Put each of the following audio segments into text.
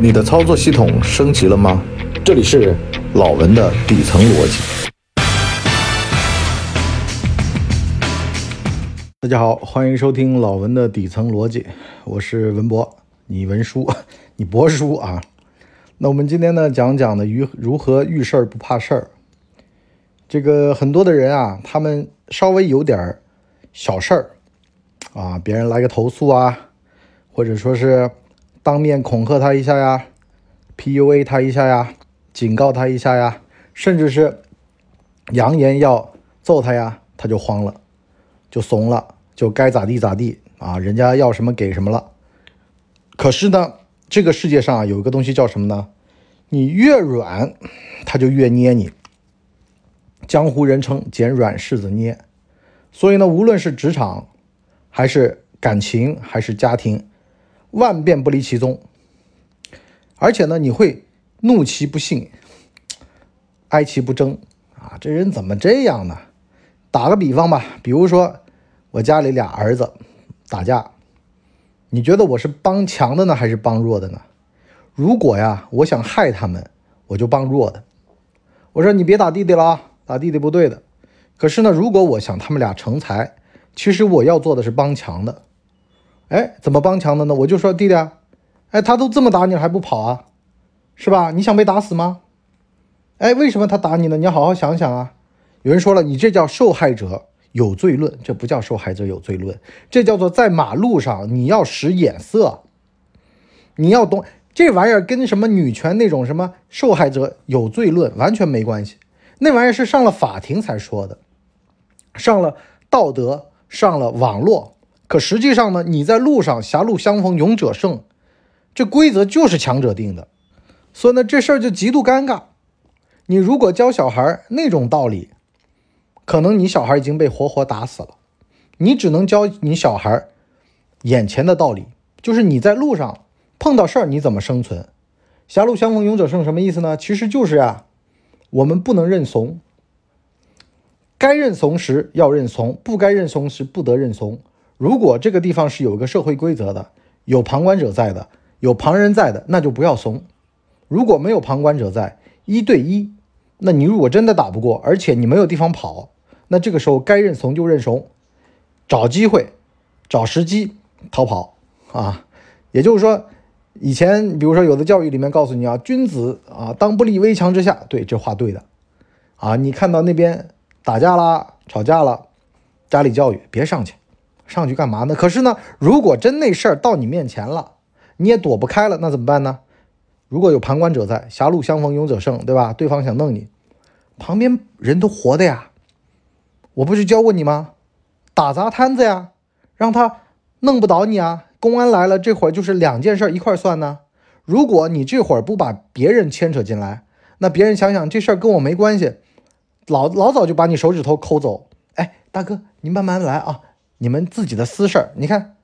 你的操作系统升级了吗？这里是老文的底层逻辑。大家好，欢迎收听老文的底层逻辑，我是文博，你文书，你博书啊。那我们今天呢，讲讲呢，遇如何遇事儿不怕事儿。这个很多的人啊，他们稍微有点小事儿啊，别人来个投诉啊，或者说是。当面恐吓他一下呀，PUA 他一下呀，警告他一下呀，甚至是扬言要揍他呀，他就慌了，就怂了，就该咋地咋地啊，人家要什么给什么了。可是呢，这个世界上啊有一个东西叫什么呢？你越软，他就越捏你。江湖人称捡软柿子捏。所以呢，无论是职场，还是感情，还是家庭。万变不离其宗，而且呢，你会怒其不幸，哀其不争啊！这人怎么这样呢？打个比方吧，比如说我家里俩儿子打架，你觉得我是帮强的呢，还是帮弱的呢？如果呀，我想害他们，我就帮弱的。我说你别打弟弟了啊，打弟弟不对的。可是呢，如果我想他们俩成才，其实我要做的是帮强的。哎，怎么帮强的呢？我就说弟弟，哎，他都这么打你了还不跑啊，是吧？你想被打死吗？哎，为什么他打你呢？你要好好想想啊。有人说了，你这叫受害者有罪论，这不叫受害者有罪论，这叫做在马路上你要使眼色，你要懂这玩意儿跟什么女权那种什么受害者有罪论完全没关系，那玩意儿是上了法庭才说的，上了道德，上了网络。可实际上呢，你在路上狭路相逢勇者胜，这规则就是强者定的，所以呢，这事儿就极度尴尬。你如果教小孩那种道理，可能你小孩已经被活活打死了。你只能教你小孩眼前的道理，就是你在路上碰到事儿你怎么生存。狭路相逢勇者胜什么意思呢？其实就是啊，我们不能认怂，该认怂时要认怂，不该认怂时不得认怂。如果这个地方是有一个社会规则的，有旁观者在的，有旁人在的，那就不要怂。如果没有旁观者在，一对一，那你如果真的打不过，而且你没有地方跑，那这个时候该认怂就认怂，找机会，找时机逃跑啊。也就是说，以前比如说有的教育里面告诉你啊，君子啊当不立危墙之下，对，这话对的啊。你看到那边打架啦、吵架了，家里教育别上去。上去干嘛呢？可是呢，如果真那事儿到你面前了，你也躲不开了，那怎么办呢？如果有旁观者在，狭路相逢勇者胜，对吧？对方想弄你，旁边人都活的呀。我不是教过你吗？打砸摊子呀，让他弄不倒你啊。公安来了，这会儿就是两件事一块儿算呢。如果你这会儿不把别人牵扯进来，那别人想想这事儿跟我没关系，老老早就把你手指头抠走。哎，大哥，你慢慢来啊。你们自己的私事儿，你看，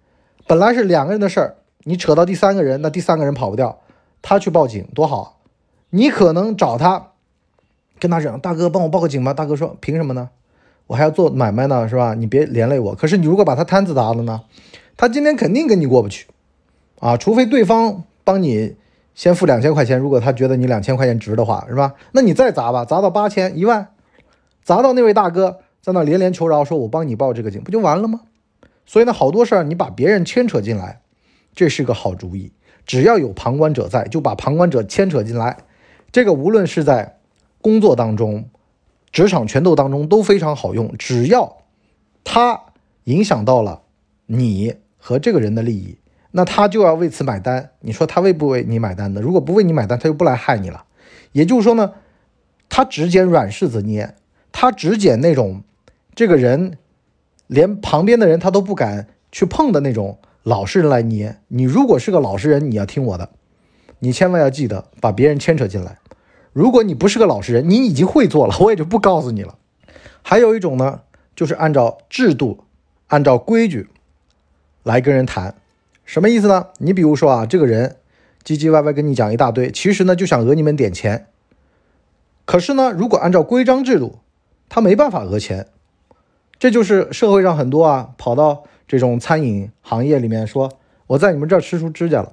本来是两个人的事儿，你扯到第三个人，那第三个人跑不掉，他去报警多好。你可能找他，跟他讲，大哥帮我报个警吧。大哥说，凭什么呢？我还要做买卖呢，是吧？你别连累我。可是你如果把他摊子砸了呢，他今天肯定跟你过不去啊，除非对方帮你先付两千块钱，如果他觉得你两千块钱值的话，是吧？那你再砸吧，砸到八千、一万，砸到那位大哥。在那连连求饶，说我帮你报这个警，不就完了吗？所以呢，好多事儿你把别人牵扯进来，这是个好主意。只要有旁观者在，就把旁观者牵扯进来。这个无论是在工作当中、职场权斗当中都非常好用。只要他影响到了你和这个人的利益，那他就要为此买单。你说他为不为你买单呢？如果不为你买单，他就不来害你了。也就是说呢，他只捡软柿子捏，他只捡那种。这个人连旁边的人他都不敢去碰的那种老实人来捏你。如果是个老实人，你要听我的，你千万要记得把别人牵扯进来。如果你不是个老实人，你已经会做了，我也就不告诉你了。还有一种呢，就是按照制度、按照规矩来跟人谈，什么意思呢？你比如说啊，这个人唧唧歪歪跟你讲一大堆，其实呢就想讹你们点钱。可是呢，如果按照规章制度，他没办法讹钱。这就是社会上很多啊，跑到这种餐饮行业里面说，我在你们这儿吃出指甲了，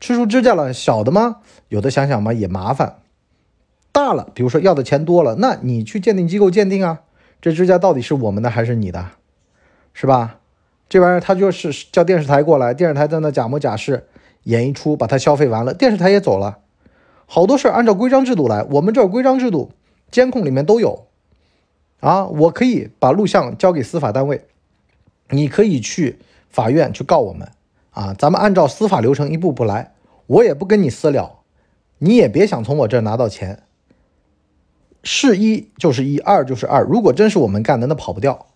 吃出指甲了，小的吗？有的想想嘛也麻烦。大了，比如说要的钱多了，那你去鉴定机构鉴定啊，这指甲到底是我们的还是你的，是吧？这玩意儿他就是叫电视台过来，电视台在那假模假式演一出，把它消费完了，电视台也走了。好多事儿按照规章制度来，我们这儿规章制度监控里面都有啊，我可以把录像交给司法单位，你可以去法院去告我们啊，咱们按照司法流程一步步来，我也不跟你私了，你也别想从我这儿拿到钱。是一就是一，二就是二。如果真是我们干的，那跑不掉。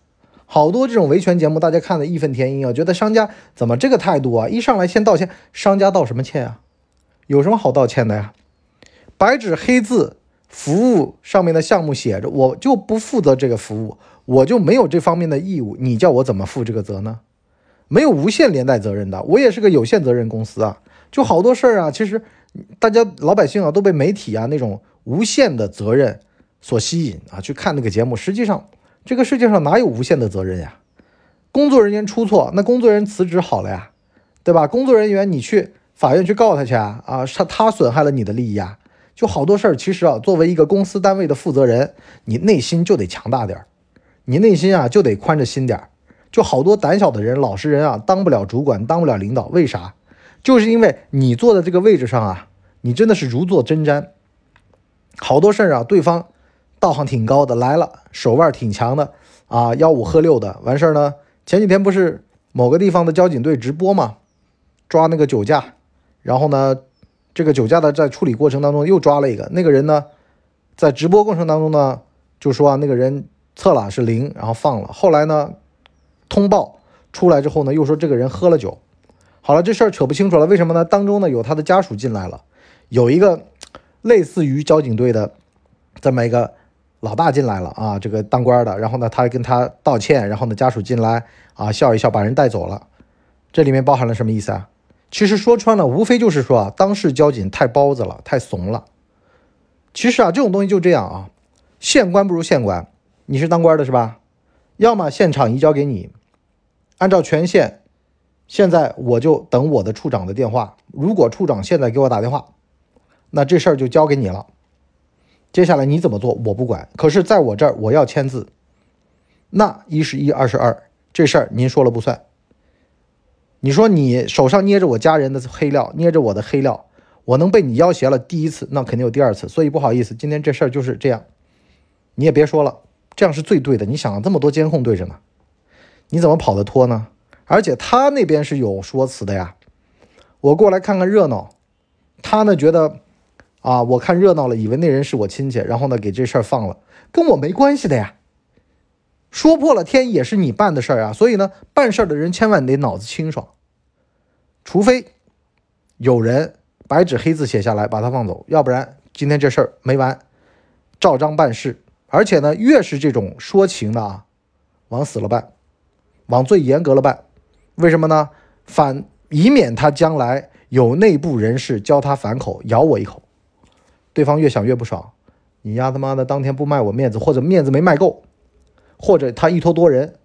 好多这种维权节目，大家看的义愤填膺啊，觉得商家怎么这个态度啊？一上来先道歉，商家道什么歉啊？有什么好道歉的呀？白纸黑字，服务上面的项目写着，我就不负责这个服务，我就没有这方面的义务。你叫我怎么负这个责呢？没有无限连带责任的，我也是个有限责任公司啊。就好多事儿啊，其实大家老百姓啊都被媒体啊那种无限的责任。所吸引啊，去看那个节目。实际上，这个世界上哪有无限的责任呀？工作人员出错，那工作人员辞职好了呀，对吧？工作人员你去法院去告他去啊啊，他他损害了你的利益啊。就好多事儿，其实啊，作为一个公司单位的负责人，你内心就得强大点儿，你内心啊就得宽着心点儿。就好多胆小的人、老实人啊，当不了主管，当不了领导，为啥？就是因为你坐在这个位置上啊，你真的是如坐针毡。好多事儿啊，对方。道行挺高的来了，手腕挺强的啊，吆五喝六的，完事儿呢。前几天不是某个地方的交警队直播嘛，抓那个酒驾，然后呢，这个酒驾的在处理过程当中又抓了一个，那个人呢，在直播过程当中呢，就说啊，那个人测了是零，然后放了。后来呢，通报出来之后呢，又说这个人喝了酒。好了，这事儿扯不清楚了，为什么呢？当中呢有他的家属进来了，有一个类似于交警队的这么一个。老大进来了啊，这个当官的，然后呢，他跟他道歉，然后呢，家属进来啊，笑一笑，把人带走了。这里面包含了什么意思啊？其实说穿了，无非就是说啊，当事交警太包子了，太怂了。其实啊，这种东西就这样啊，县官不如县官。你是当官的是吧？要么现场移交给你，按照权限，现在我就等我的处长的电话。如果处长现在给我打电话，那这事儿就交给你了。接下来你怎么做我不管，可是在我这儿我要签字，那一是一二是二，这事儿您说了不算。你说你手上捏着我家人的黑料，捏着我的黑料，我能被你要挟了第一次，那肯定有第二次，所以不好意思，今天这事儿就是这样，你也别说了，这样是最对的。你想这么多监控对着呢，你怎么跑得脱呢？而且他那边是有说辞的呀，我过来看看热闹，他呢觉得。啊！我看热闹了，以为那人是我亲戚，然后呢，给这事儿放了，跟我没关系的呀。说破了天也是你办的事儿啊，所以呢，办事儿的人千万得脑子清爽，除非有人白纸黑字写下来把他放走，要不然今天这事儿没完，照章办事。而且呢，越是这种说情的啊，往死了办，往最严格了办。为什么呢？反以免他将来有内部人士教他反口，咬我一口。对方越想越不爽，你丫他妈的当天不卖我面子，或者面子没卖够，或者他一拖多人，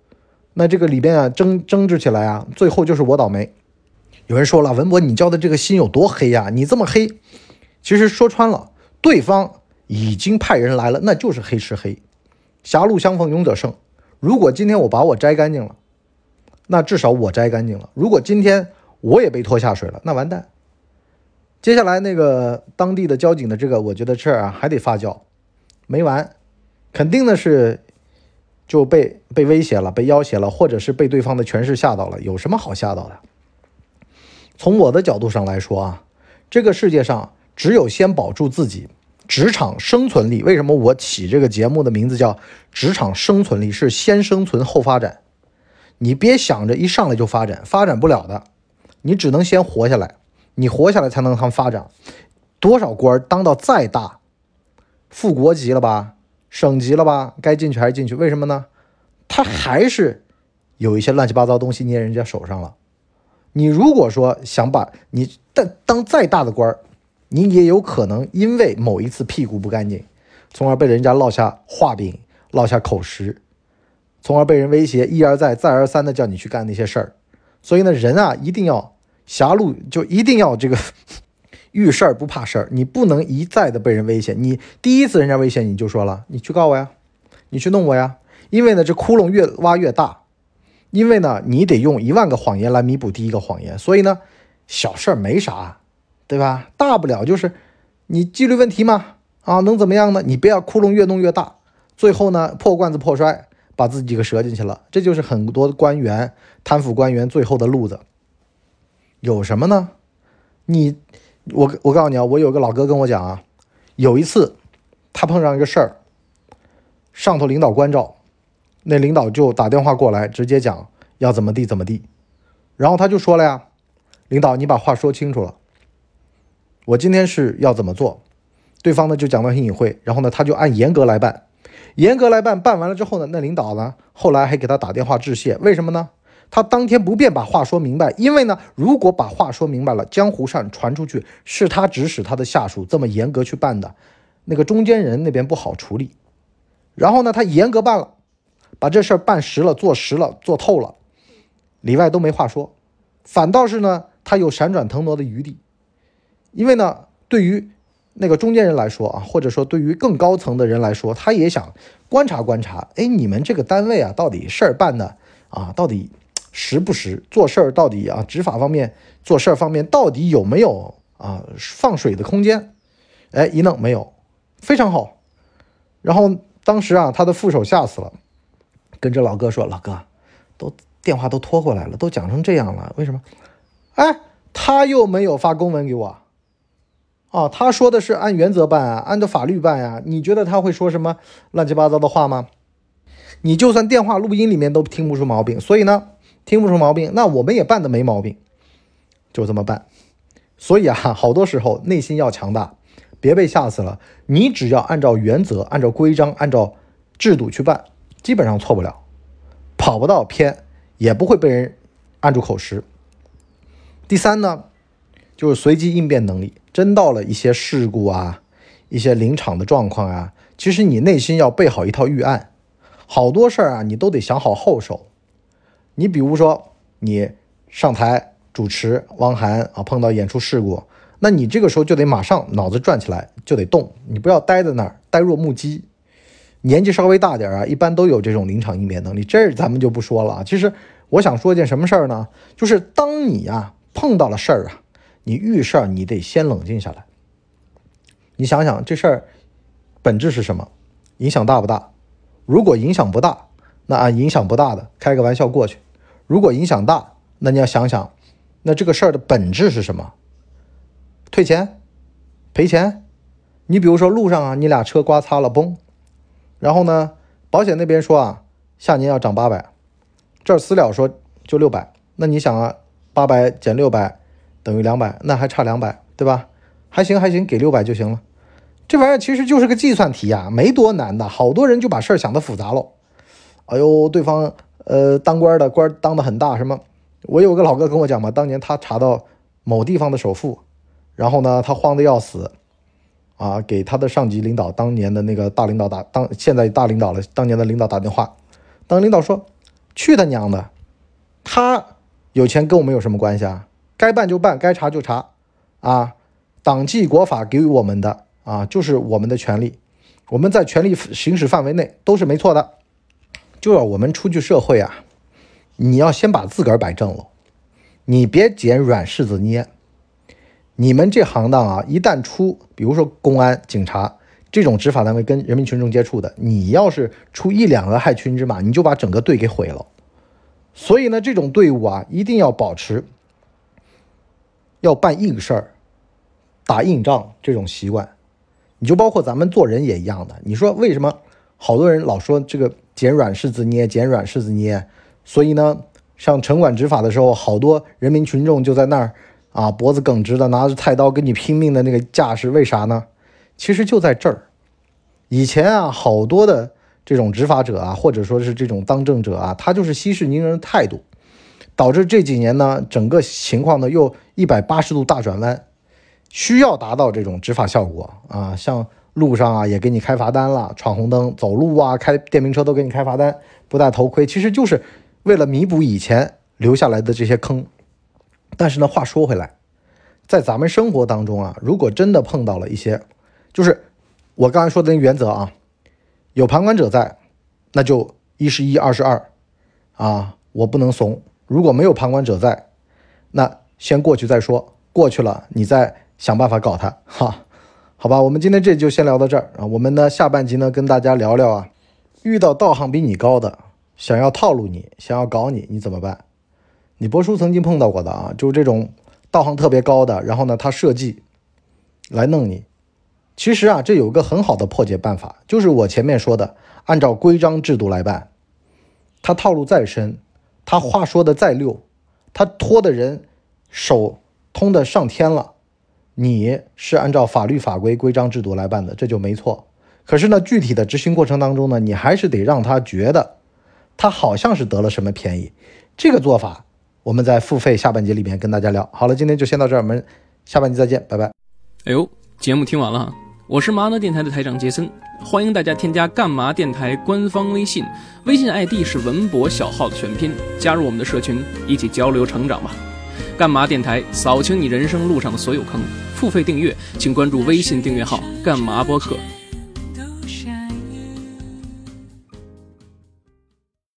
那这个里边啊争争执起来啊，最后就是我倒霉。有人说了，文博，你交的这个心有多黑呀？你这么黑，其实说穿了，对方已经派人来了，那就是黑吃黑。狭路相逢勇者胜。如果今天我把我摘干净了，那至少我摘干净了。如果今天我也被拖下水了，那完蛋。接下来那个当地的交警的这个，我觉得这儿啊还得发酵，没完，肯定的是就被被威胁了，被要挟了，或者是被对方的权势吓到了。有什么好吓到的？从我的角度上来说啊，这个世界上只有先保住自己职场生存力。为什么我起这个节目的名字叫职场生存力？是先生存后发展。你别想着一上来就发展，发展不了的，你只能先活下来。你活下来才能他们发展，多少官当到再大，副国级了吧，省级了吧，该进去还是进去？为什么呢？他还是有一些乱七八糟东西捏人家手上了。你如果说想把你但当再大的官你也有可能因为某一次屁股不干净，从而被人家落下画饼，落下口实，从而被人威胁，一而再，再而三的叫你去干那些事儿。所以呢，人啊，一定要。狭路就一定要这个遇事儿不怕事儿，你不能一再的被人威胁。你第一次人家威胁你就说了，你去告我呀，你去弄我呀。因为呢，这窟窿越挖越大，因为呢，你得用一万个谎言来弥补第一个谎言。所以呢，小事儿没啥，对吧？大不了就是你纪律问题嘛，啊，能怎么样呢？你不要窟窿越弄越大，最后呢，破罐子破摔，把自己给折进去了。这就是很多官员贪腐官员最后的路子。有什么呢？你。我我告诉你啊，我有个老哥跟我讲啊，有一次他碰上一个事儿，上头领导关照，那领导就打电话过来，直接讲要怎么地怎么地，然后他就说了呀，领导你把话说清楚了，我今天是要怎么做，对方呢就讲得很隐晦，然后呢他就按严格来办，严格来办，办完了之后呢，那领导呢后来还给他打电话致谢，为什么呢？他当天不便把话说明白，因为呢，如果把话说明白了，江湖上传出去是他指使他的下属这么严格去办的，那个中间人那边不好处理。然后呢，他严格办了，把这事儿办实了，做实了，做透了，里外都没话说，反倒是呢，他有闪转腾挪的余地。因为呢，对于那个中间人来说啊，或者说对于更高层的人来说，他也想观察观察，哎，你们这个单位啊，到底事儿办的啊，到底。实不实做事儿到底啊？执法方面做事儿方面到底有没有啊放水的空间？哎，一弄没有，非常好。然后当时啊，他的副手吓死了，跟这老哥说：“老哥，都电话都拖过来了，都讲成这样了，为什么？哎，他又没有发公文给我。哦，他说的是按原则办啊，按照法律办呀。你觉得他会说什么乱七八糟的话吗？你就算电话录音里面都听不出毛病，所以呢。”听不出毛病，那我们也办的没毛病，就这么办。所以啊，好多时候内心要强大，别被吓死了。你只要按照原则、按照规章、按照制度去办，基本上错不了，跑不到偏，也不会被人按住口实。第三呢，就是随机应变能力。真到了一些事故啊、一些临场的状况啊，其实你内心要备好一套预案，好多事儿啊，你都得想好后手。你比如说，你上台主持，汪涵啊碰到演出事故，那你这个时候就得马上脑子转起来，就得动，你不要呆在那儿呆若木鸡。年纪稍微大点啊，一般都有这种临场应变能力，这咱们就不说了啊。其实我想说一件什么事儿呢？就是当你呀碰到了事儿啊，你遇事儿你得先冷静下来，你想想这事儿本质是什么，影响大不大？如果影响不大，那按影响不大的开个玩笑过去。如果影响大，那你要想想，那这个事儿的本质是什么？退钱、赔钱？你比如说路上啊，你俩车刮擦了，嘣，然后呢，保险那边说啊，下年要涨八百，这儿私了说就六百，那你想啊，八百减六百等于两百，那还差两百，对吧？还行还行，给六百就行了。这玩意儿其实就是个计算题呀，没多难的，好多人就把事儿想的复杂喽。哎呦，对方。呃，当官的官当的很大，什么？我有个老哥跟我讲嘛，当年他查到某地方的首富，然后呢，他慌的要死，啊，给他的上级领导，当年的那个大领导打，当现在大领导了，当年的领导打电话，当领导说，去他娘的，他有钱跟我们有什么关系啊？该办就办，该查就查，啊，党纪国法给予我们的啊，就是我们的权利，我们在权力行使范围内都是没错的。就要我们出去社会啊，你要先把自个儿摆正了，你别捡软柿子捏。你们这行当啊，一旦出，比如说公安、警察这种执法单位跟人民群众接触的，你要是出一两个害群之马，你就把整个队给毁了。所以呢，这种队伍啊，一定要保持要办硬事儿、打硬仗这种习惯。你就包括咱们做人也一样的。你说为什么好多人老说这个？捡软柿子捏，捡软柿子捏，所以呢，像城管执法的时候，好多人民群众就在那儿啊，脖子耿直的，拿着菜刀跟你拼命的那个架势，为啥呢？其实就在这儿。以前啊，好多的这种执法者啊，或者说是这种当政者啊，他就是息事宁人的态度，导致这几年呢，整个情况呢又一百八十度大转弯，需要达到这种执法效果啊，像。路上啊，也给你开罚单了，闯红灯、走路啊，开电瓶车都给你开罚单，不戴头盔，其实就是为了弥补以前留下来的这些坑。但是呢，话说回来，在咱们生活当中啊，如果真的碰到了一些，就是我刚才说的那个原则啊，有旁观者在，那就一是一，二是二，啊，我不能怂。如果没有旁观者在，那先过去再说，过去了你再想办法搞他，哈，好吧，我们今天这就先聊到这儿啊。我们呢下半集呢跟大家聊聊啊，遇到道行比你高的，想要套路你，想要搞你，你怎么办？你波叔曾经碰到过的啊，就是这种。道行特别高的，然后呢，他设计来弄你。其实啊，这有个很好的破解办法，就是我前面说的，按照规章制度来办。他套路再深，他话说的再溜，他拖的人手通的上天了，你是按照法律法规、规章制度来办的，这就没错。可是呢，具体的执行过程当中呢，你还是得让他觉得他好像是得了什么便宜。这个做法。我们在付费下半节里面跟大家聊。好了，今天就先到这儿，我们下半集再见，拜拜。哎呦，节目听完了哈，我是麻呢电台的台长杰森，欢迎大家添加干嘛电台官方微信，微信 ID 是文博小号的全拼，加入我们的社群，一起交流成长吧。干嘛电台扫清你人生路上的所有坑，付费订阅请关注微信订阅号干嘛播客。